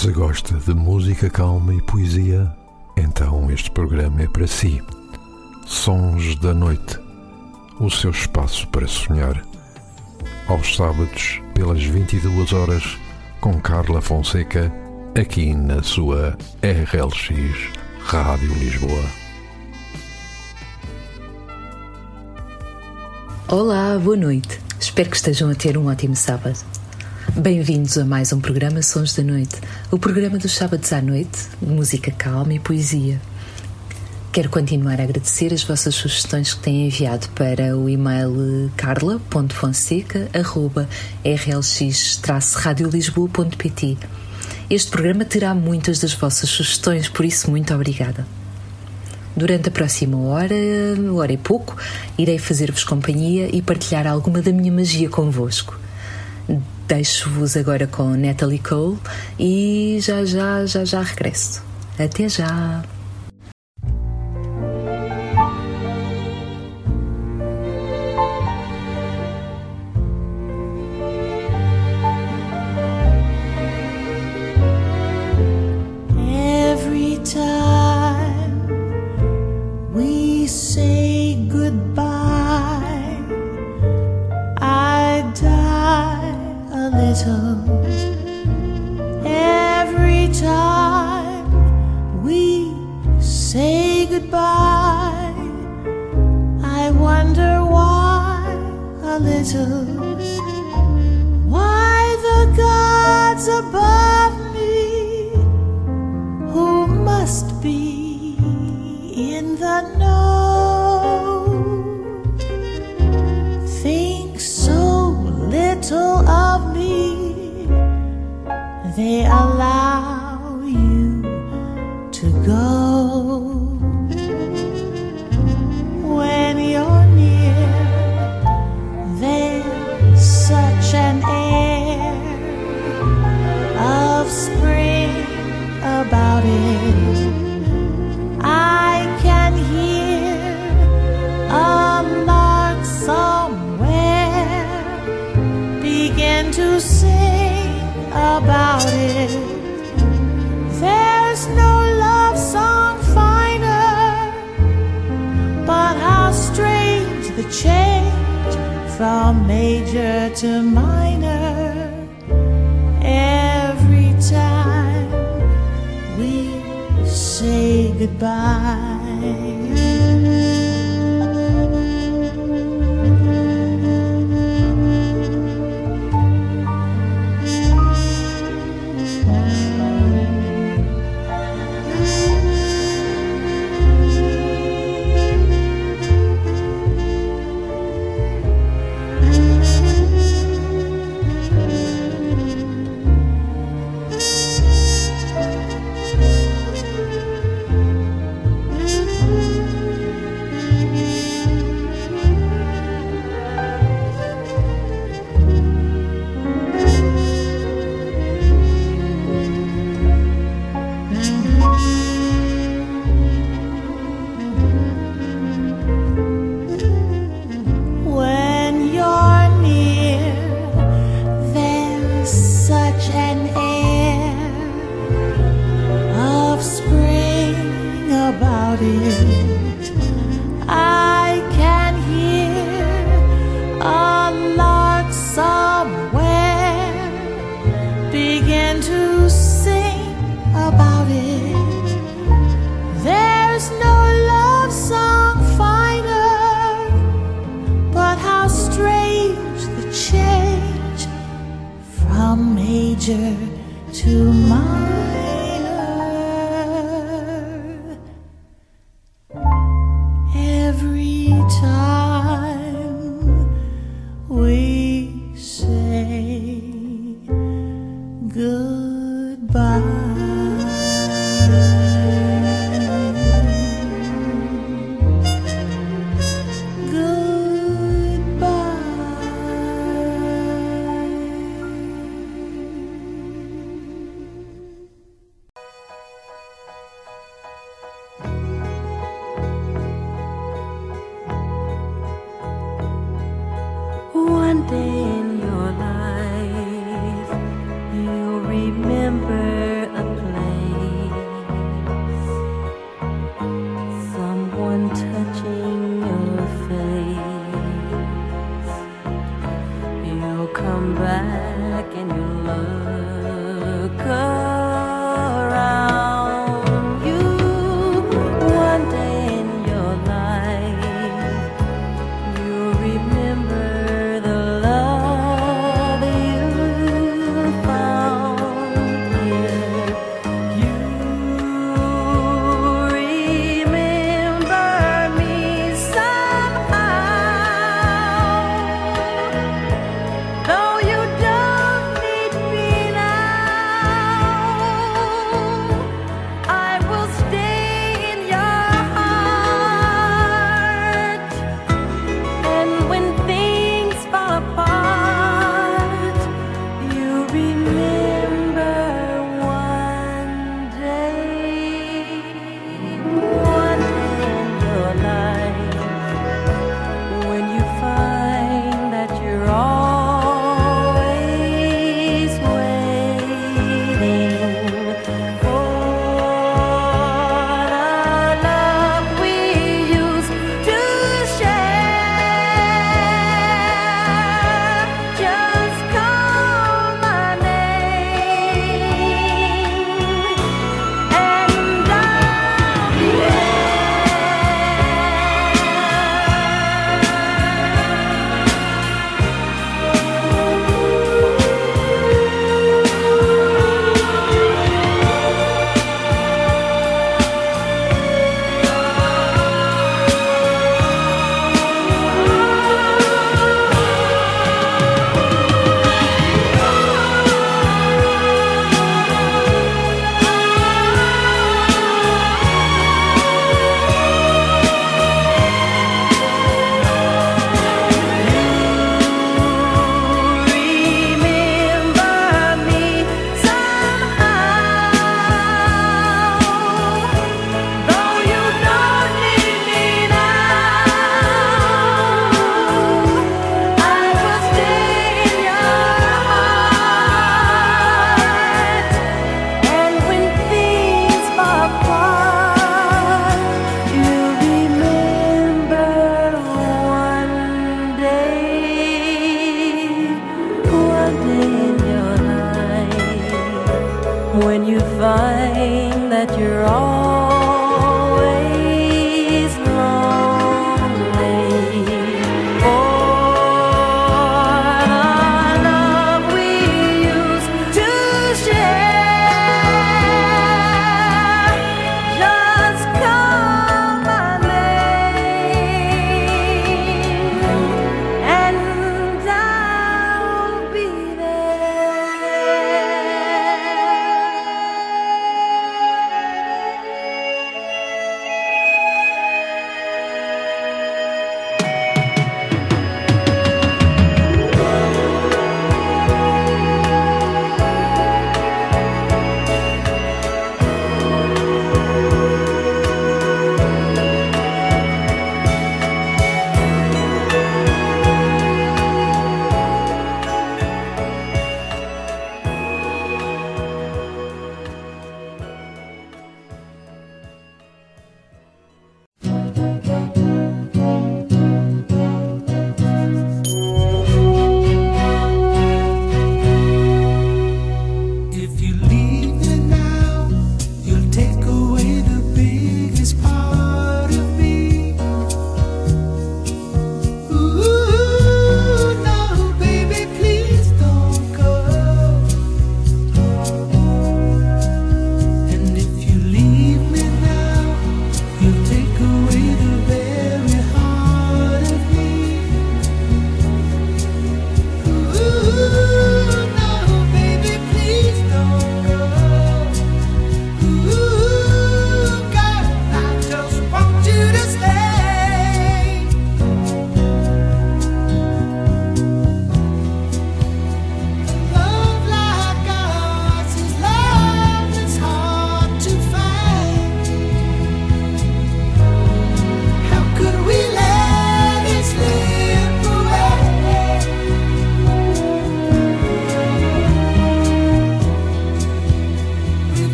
Se gosta de música calma e poesia, então este programa é para si. Sons da Noite o seu espaço para sonhar. Aos sábados, pelas 22 horas, com Carla Fonseca, aqui na sua RLX Rádio Lisboa. Olá, boa noite. Espero que estejam a ter um ótimo sábado. Bem-vindos a mais um programa Sons da Noite, o programa dos sábados à noite, música calma e poesia. Quero continuar a agradecer as vossas sugestões que têm enviado para o e-mail carla.fonseca.rlx-radiolisboa.pt. Este programa terá muitas das vossas sugestões, por isso, muito obrigada. Durante a próxima hora, hora e pouco, irei fazer-vos companhia e partilhar alguma da minha magia convosco. Deixo-vos agora com Natalie Cole e já já já já regresso. Até já! petals every time we say goodbye. I wonder why a little, why the gods above me who must be in the know. they allow to minor every time we say goodbye. stranger to my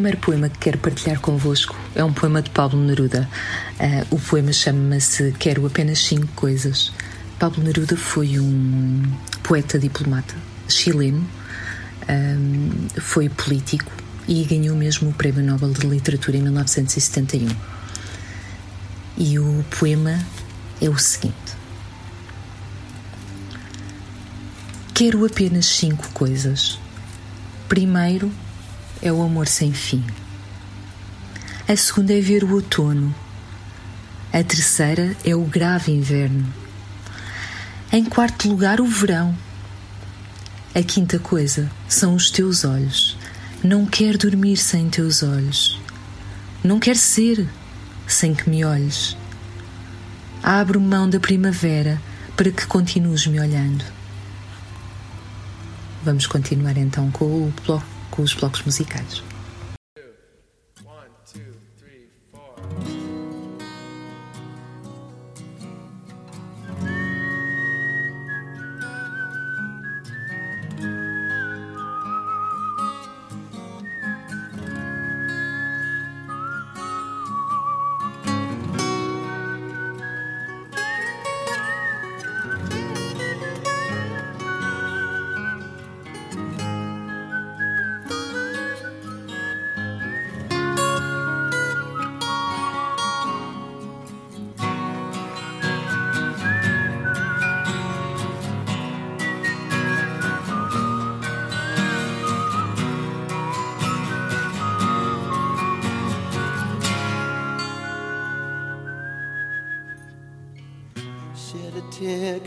primeiro poema que quero partilhar convosco é um poema de Pablo Neruda. Uh, o poema chama-se Quero Apenas Cinco Coisas. Pablo Neruda foi um poeta diplomata chileno, um, foi político e ganhou mesmo o Prémio Nobel de Literatura em 1971. E o poema é o seguinte: Quero apenas cinco coisas. Primeiro é o amor sem fim. A segunda é ver o outono. A terceira é o grave inverno. Em quarto lugar, o verão. A quinta coisa são os teus olhos. Não quero dormir sem teus olhos. Não quero ser sem que me olhes. Abro mão da primavera para que continues me olhando. Vamos continuar então com, o bloco, com os blocos musicais.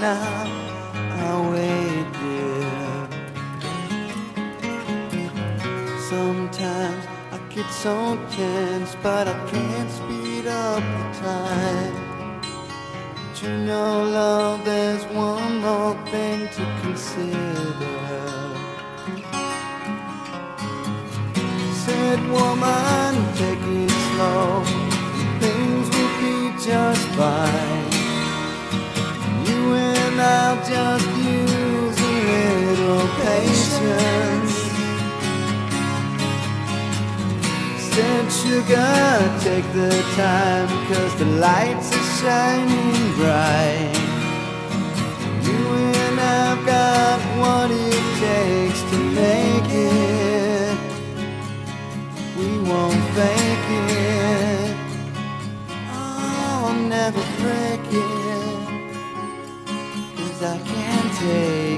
now I'll wait there Sometimes I get so tense But I can't speed up the time but you know, love, there's one more thing to consider. Said woman, take it slow. Things will be just fine. And I'll just use a little patience. Said sugar, take the time, cause the lights are shining bright. You and I've got what it takes to make it. We won't fake it. Oh, I'll never break take.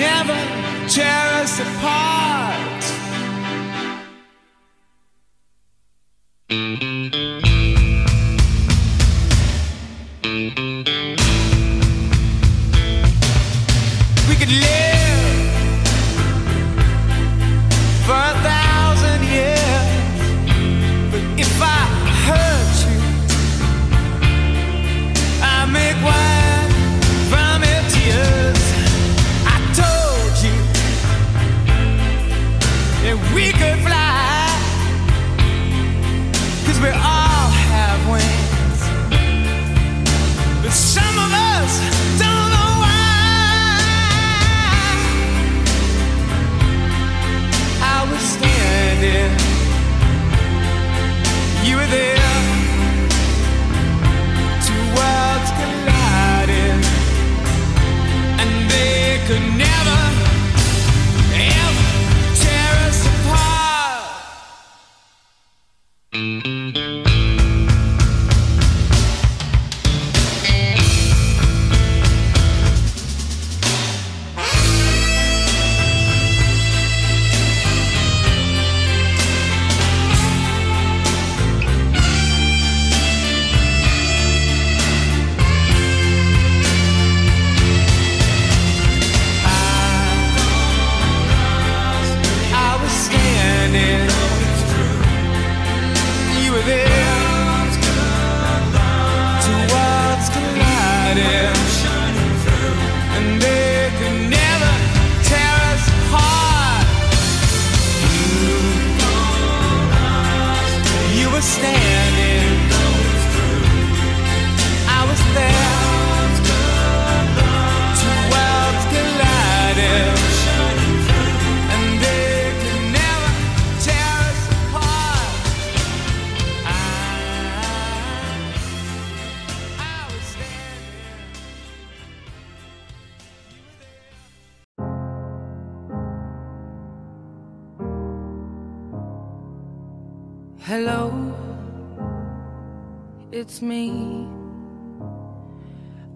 never tear us apart.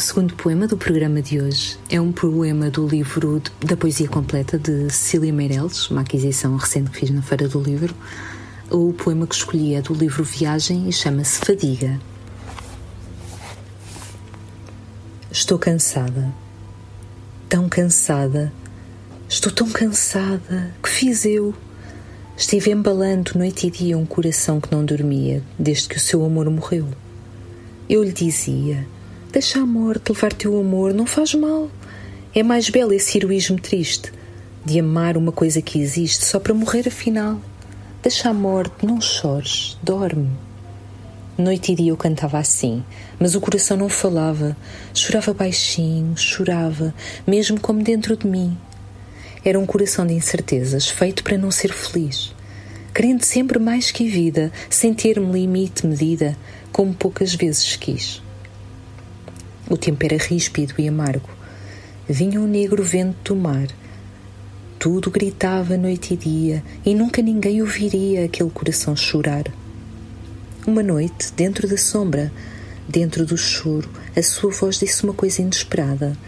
Segundo poema do programa de hoje é um poema do livro de- da Poesia Completa de Cecília Meirelles, uma aquisição recente que fiz na Feira do Livro. O poema que escolhi é do livro Viagem e chama-se Fadiga. Estou cansada, tão cansada, estou tão cansada. Que fiz eu? Estive embalando noite e dia um coração que não dormia desde que o seu amor morreu. Eu lhe dizia: Deixa a morte levar teu amor, não faz mal. É mais belo esse heroísmo triste de amar uma coisa que existe só para morrer afinal. Deixa a morte, não chores, dorme. Noite e dia eu cantava assim, mas o coração não falava. Chorava baixinho, chorava, mesmo como dentro de mim. Era um coração de incertezas, feito para não ser feliz. Querendo sempre mais que vida, sem ter-me limite, medida, como poucas vezes quis. O tempo era ríspido e amargo. Vinha um negro vento do mar. Tudo gritava noite e dia, e nunca ninguém ouviria aquele coração chorar. Uma noite, dentro da sombra, dentro do choro, a sua voz disse uma coisa inesperada.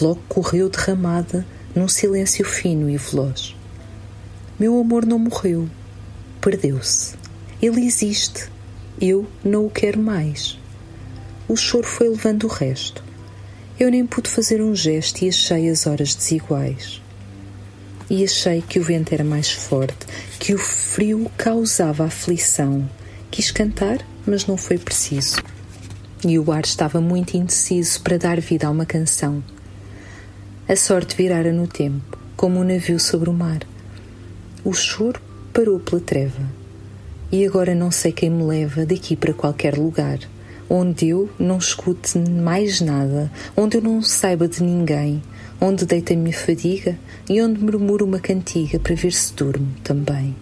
Logo correu derramada num silêncio fino e veloz. Meu amor não morreu, perdeu-se. Ele existe. Eu não o quero mais. O choro foi levando o resto. Eu nem pude fazer um gesto e achei as horas desiguais. E achei que o vento era mais forte, que o frio causava aflição. Quis cantar, mas não foi preciso. E o ar estava muito indeciso para dar vida a uma canção. A sorte virara no tempo, como um navio sobre o mar. O choro parou pela treva. E agora não sei quem me leva daqui para qualquer lugar, onde eu não escute mais nada, onde eu não saiba de ninguém, onde deito a minha fadiga e onde murmuro uma cantiga para ver se durmo também.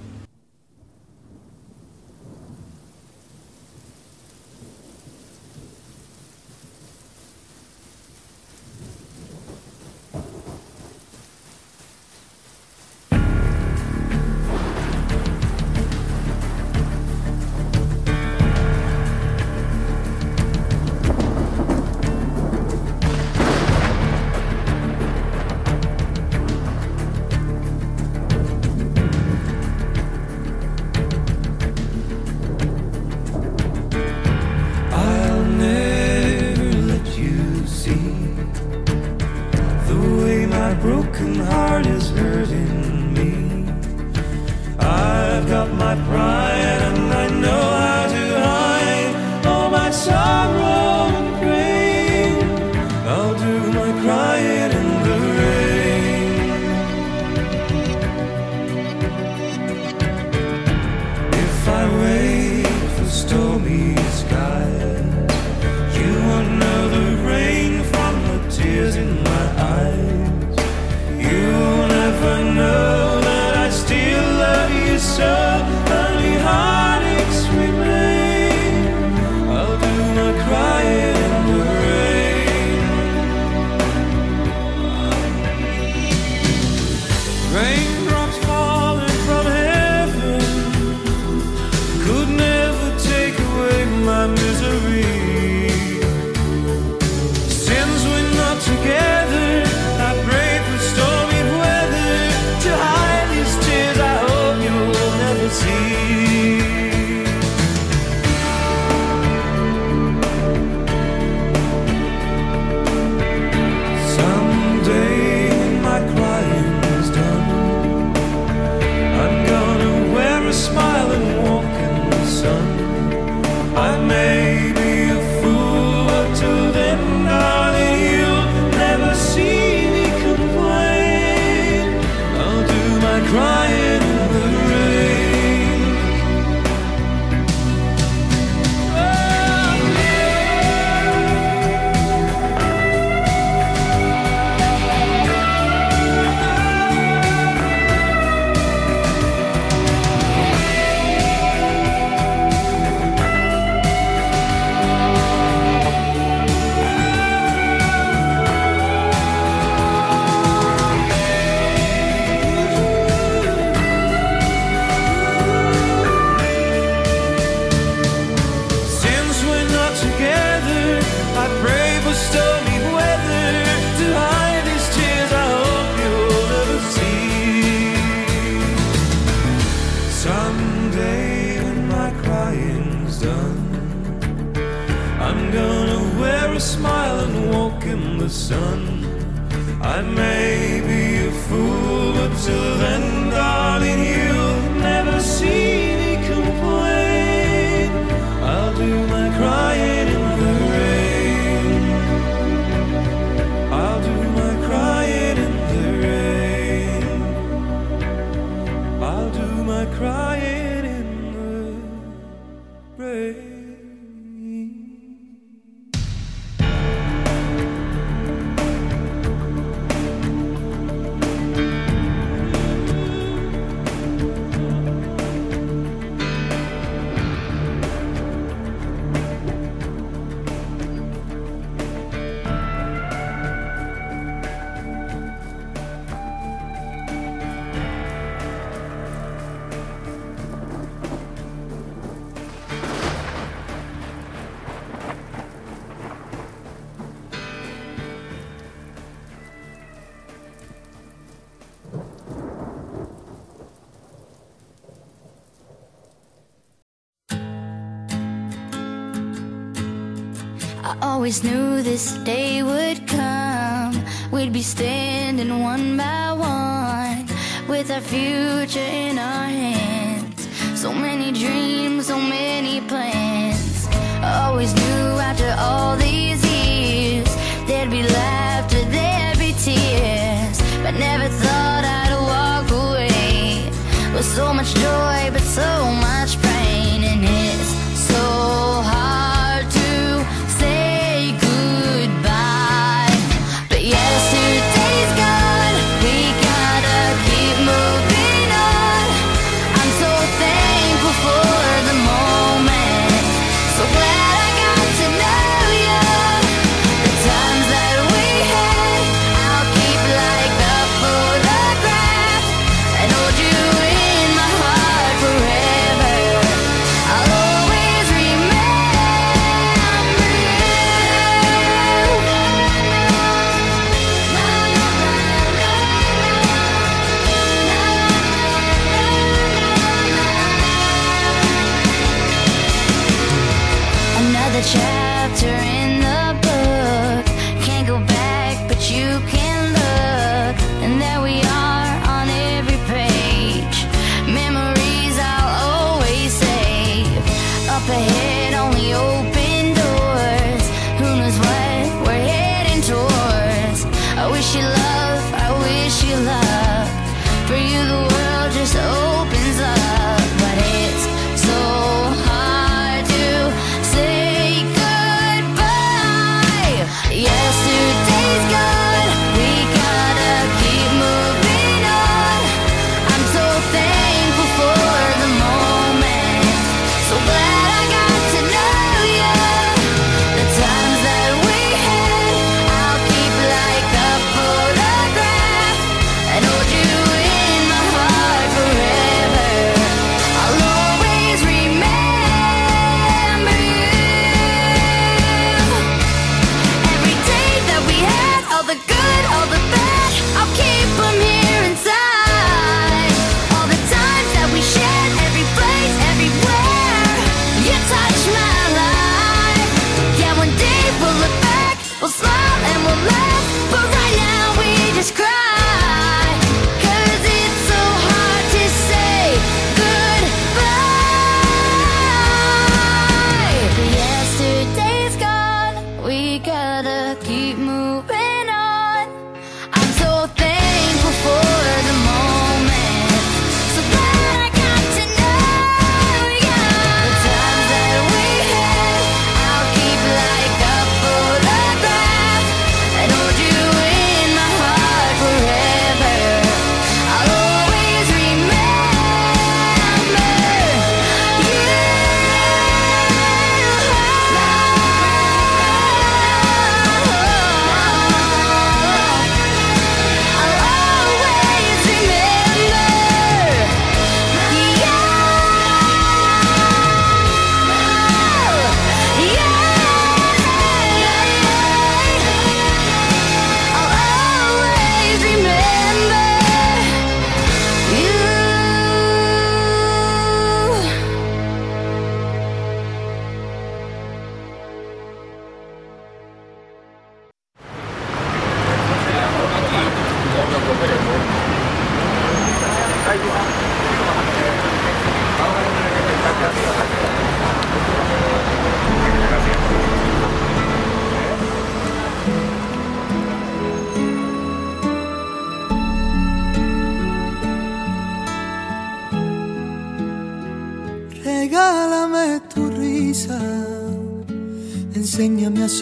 future in our hands. So many dreams, so many plans. Always knew.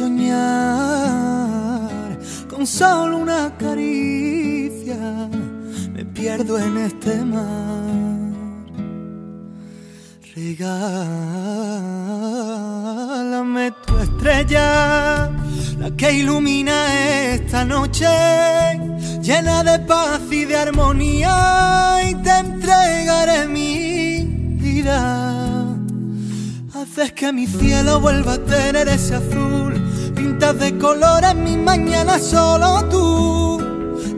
Soñar con solo una caricia. Me pierdo en este mar. Regálame tu estrella, la que ilumina esta noche, llena de paz y de armonía, y te entregaré mi vida. Haces que mi cielo vuelva a tener ese azul, pintas de colores mi mañana solo tú.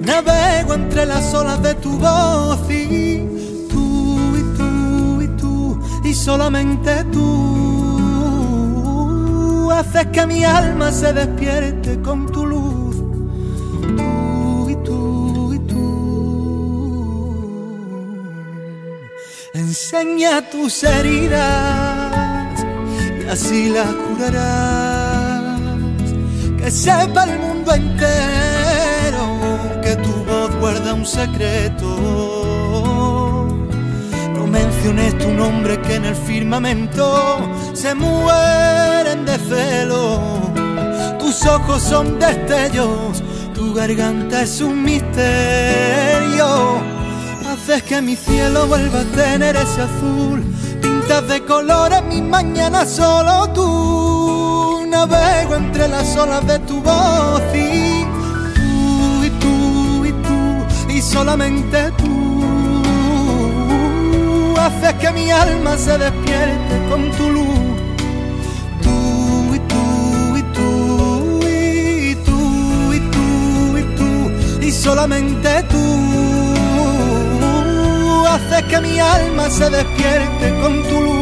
Navego entre las olas de tu voz y tú y tú y tú y solamente tú haces que mi alma se despierte con tu luz. Tú y tú y tú. Enseña tus heridas y así las curarás. Que sepa el mundo entero que tu voz guarda un secreto. No menciones tu nombre que en el firmamento se mueren de celo. Tus ojos son destellos, tu garganta es un misterio. Haces que mi cielo vuelva a tener ese azul. Pintas de colores mis mañanas solo tú. Navego entre las olas de tu voz y tú y tú y tú y solamente tú haces que mi alma se despierte con tu luz. Tú y tú y tú y tú y tú y tú y solamente tú haces que mi alma se despierte con tu luz.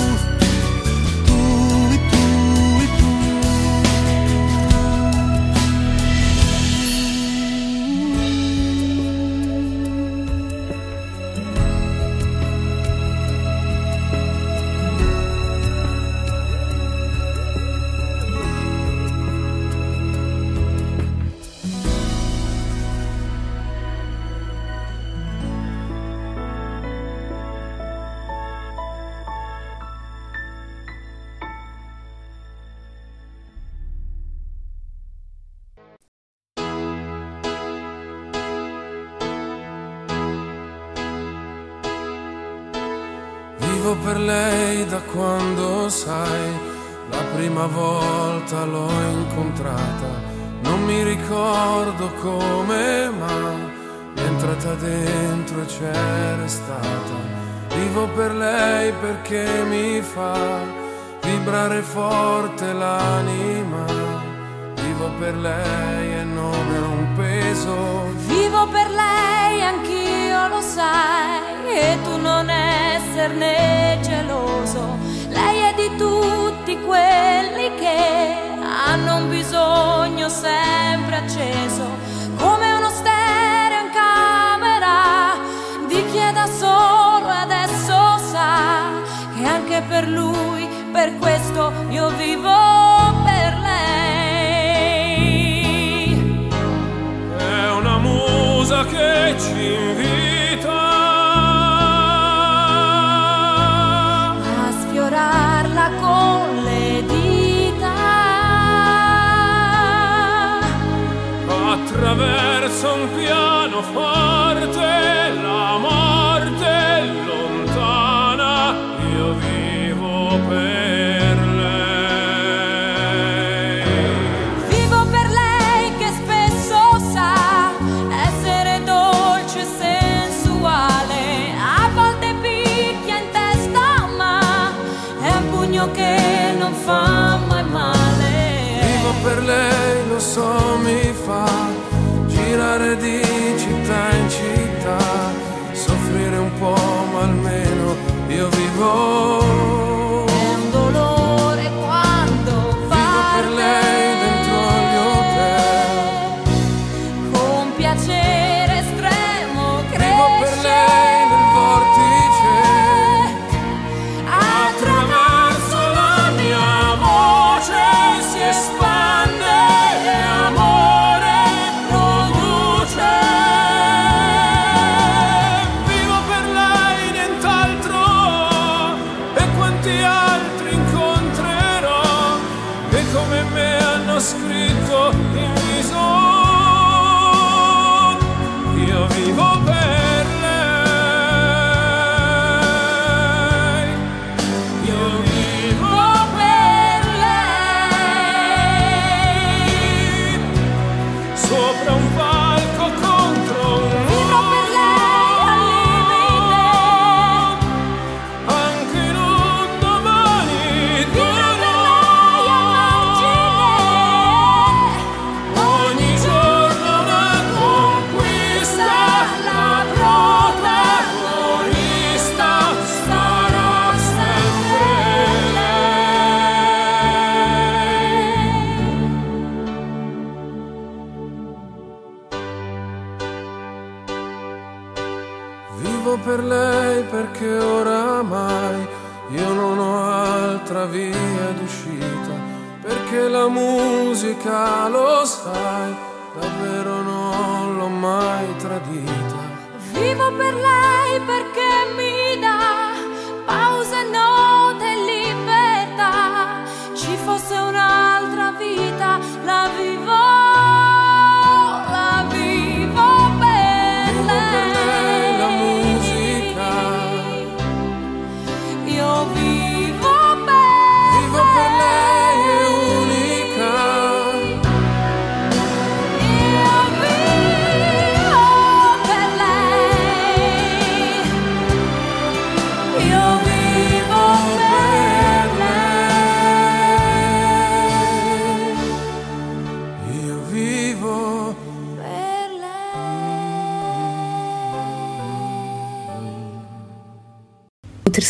Prima volta l'ho incontrata. Non mi ricordo come, ma è entrata dentro e c'è restata. Vivo per lei perché mi fa vibrare forte l'anima. Vivo per lei e non è un peso. Vivo per lei, anch'io lo sai, e tu non esserne geloso. Lei è di tutti quelli che hanno un bisogno sempre acceso, come uno stereo in camera di chi è da solo e adesso sa che anche per lui, per questo io vivo attraverso un piano forte. La morte lontana, io vivo per lei. Vivo per lei che spesso sa essere dolce e sensuale. A volte picchia in testa, ma è un pugno che non fa mai male. Vivo per lei, lo so, mi Oh. Me perché oramai io non ho altra via d'uscita, perché la musica, lo sai,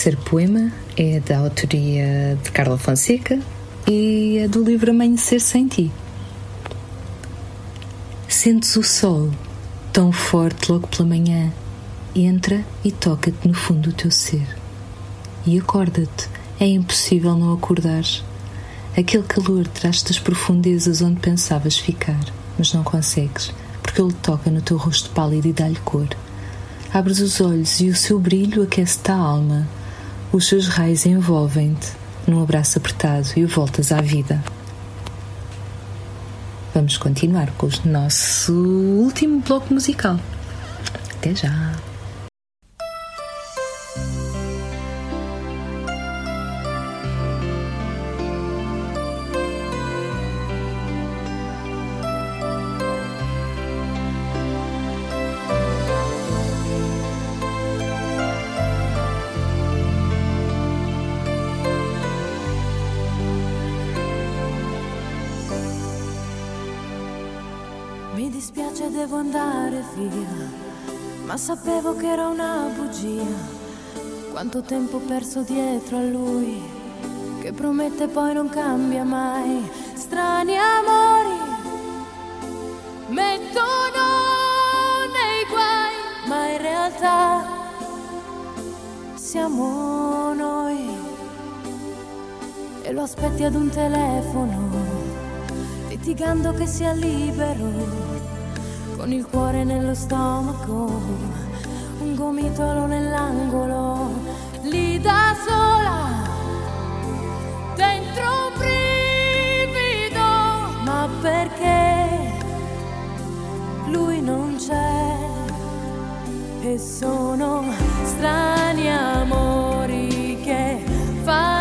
terceiro poema é da autoria de Carla Fonseca e é do livro Amanhecer Sem Ti. Sentes o sol tão forte logo pela manhã, entra e toca-te no fundo do teu ser. E acorda-te, é impossível não acordares. Aquele calor traz-te das profundezas onde pensavas ficar, mas não consegues, porque ele toca no teu rosto pálido e dá-lhe cor. Abres os olhos e o seu brilho aquece-te a alma. Os seus raios envolvem-te num abraço apertado e voltas à vida. Vamos continuar com o nosso último bloco musical. Até já! Devo andare via, ma sapevo che era una bugia. Quanto tempo perso dietro a lui, che promette poi non cambia mai. Strani amori mettono nei guai, ma in realtà siamo noi. E lo aspetti ad un telefono litigando che sia libero, con il cuore nello stomaco, un gomitolo nell'angolo, lì da sola, dentro un brivido, ma perché lui non c'è? E sono strani amori che fanno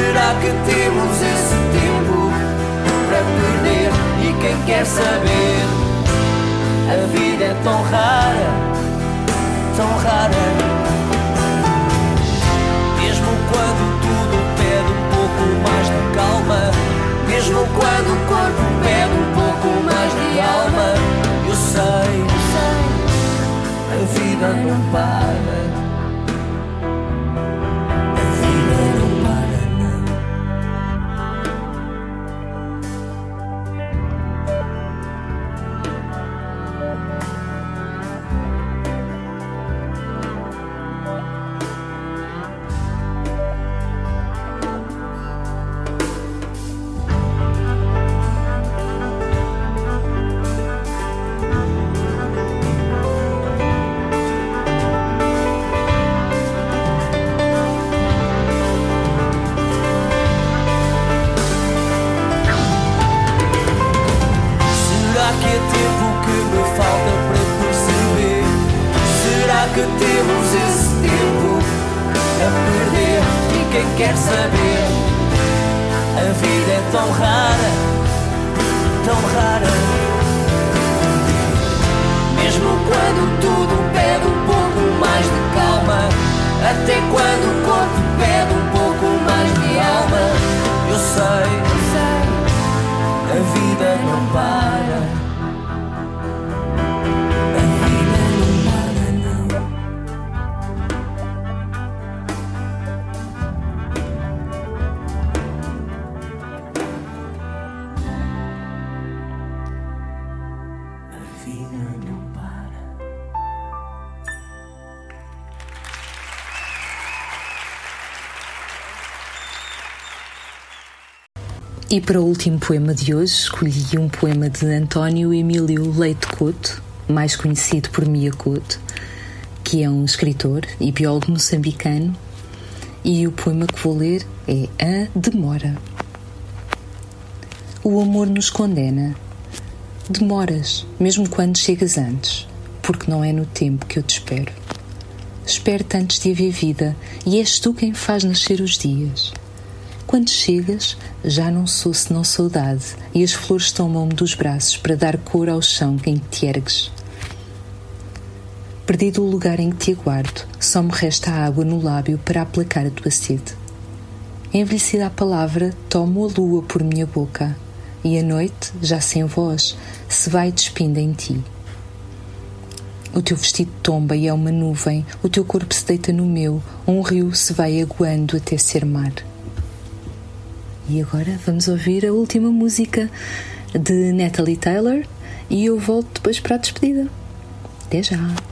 Será que temos esse tempo para perder? E quem quer saber? A vida é tão rara, tão rara. Mesmo quando tudo pede um pouco mais de calma, mesmo quando o corpo pede um pouco mais de alma, eu sei, eu sei, a vida não para. Quer saber? A vida é tão rara, tão rara. Mesmo quando tudo pede um pouco mais de calma, até quando o corpo pede um pouco E para o último poema de hoje, escolhi um poema de António Emílio Leite Couto, mais conhecido por Mia Couto, que é um escritor e biólogo moçambicano. E o poema que vou ler é A Demora. O amor nos condena. Demoras, mesmo quando chegas antes, porque não é no tempo que eu te espero. Espero-te antes de haver vida e és tu quem faz nascer os dias. Quando chegas, já não sou senão saudade e as flores tomam-me dos braços para dar cor ao chão em que te ergues. Perdido o lugar em que te aguardo, só me resta a água no lábio para aplacar a tua sede. Envelhecida a palavra, tomo a lua por minha boca e a noite, já sem voz, se vai despindo em ti. O teu vestido tomba e é uma nuvem, o teu corpo se deita no meu, um rio se vai aguando até ser mar. E agora vamos ouvir a última música de Natalie Taylor e eu volto depois para a despedida. Até já!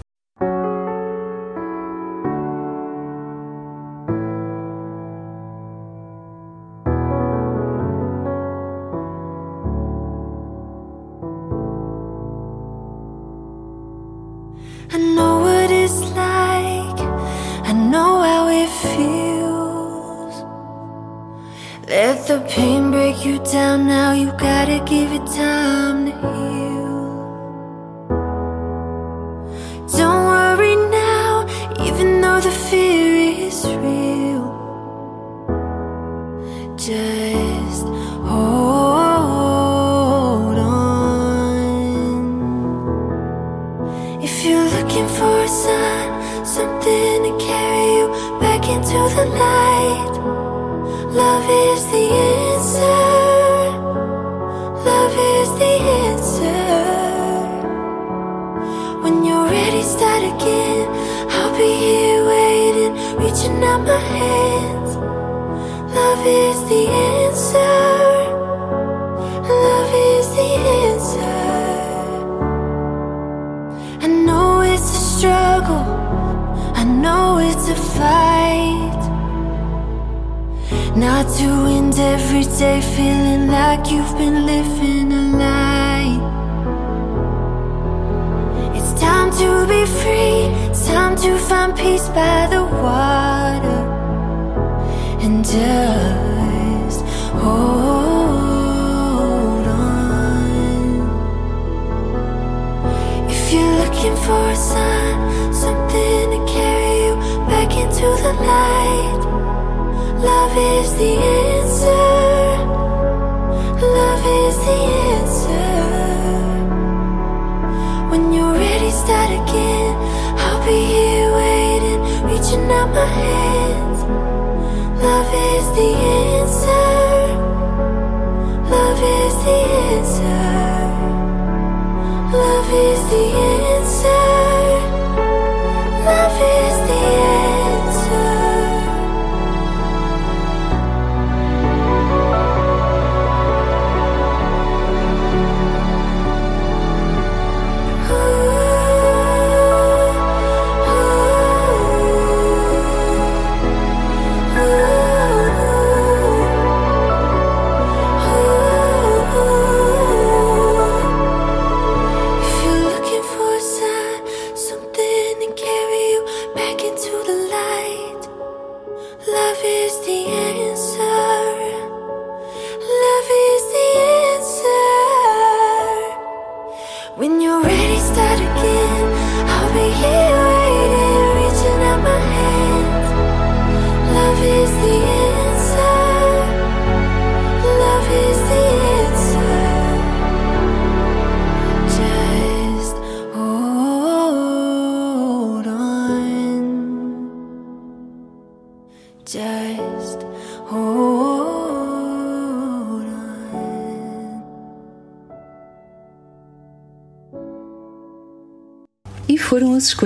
You down now. You gotta give it time to heal.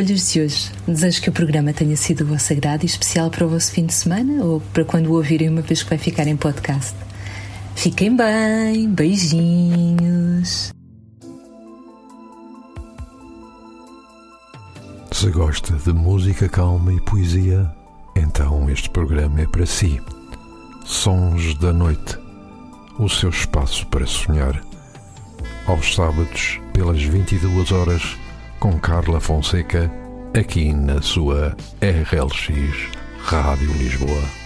Escolhas de hoje. Desejo que o programa tenha sido o vosso agrado e especial para o vosso fim de semana ou para quando o ouvirem uma vez que vai ficar em podcast. Fiquem bem, beijinhos. Se gosta de música calma e poesia, então este programa é para si. Sons da Noite o seu espaço para sonhar. Aos sábados, pelas 22 horas, com Carla Fonseca, aqui na sua RLX Rádio Lisboa.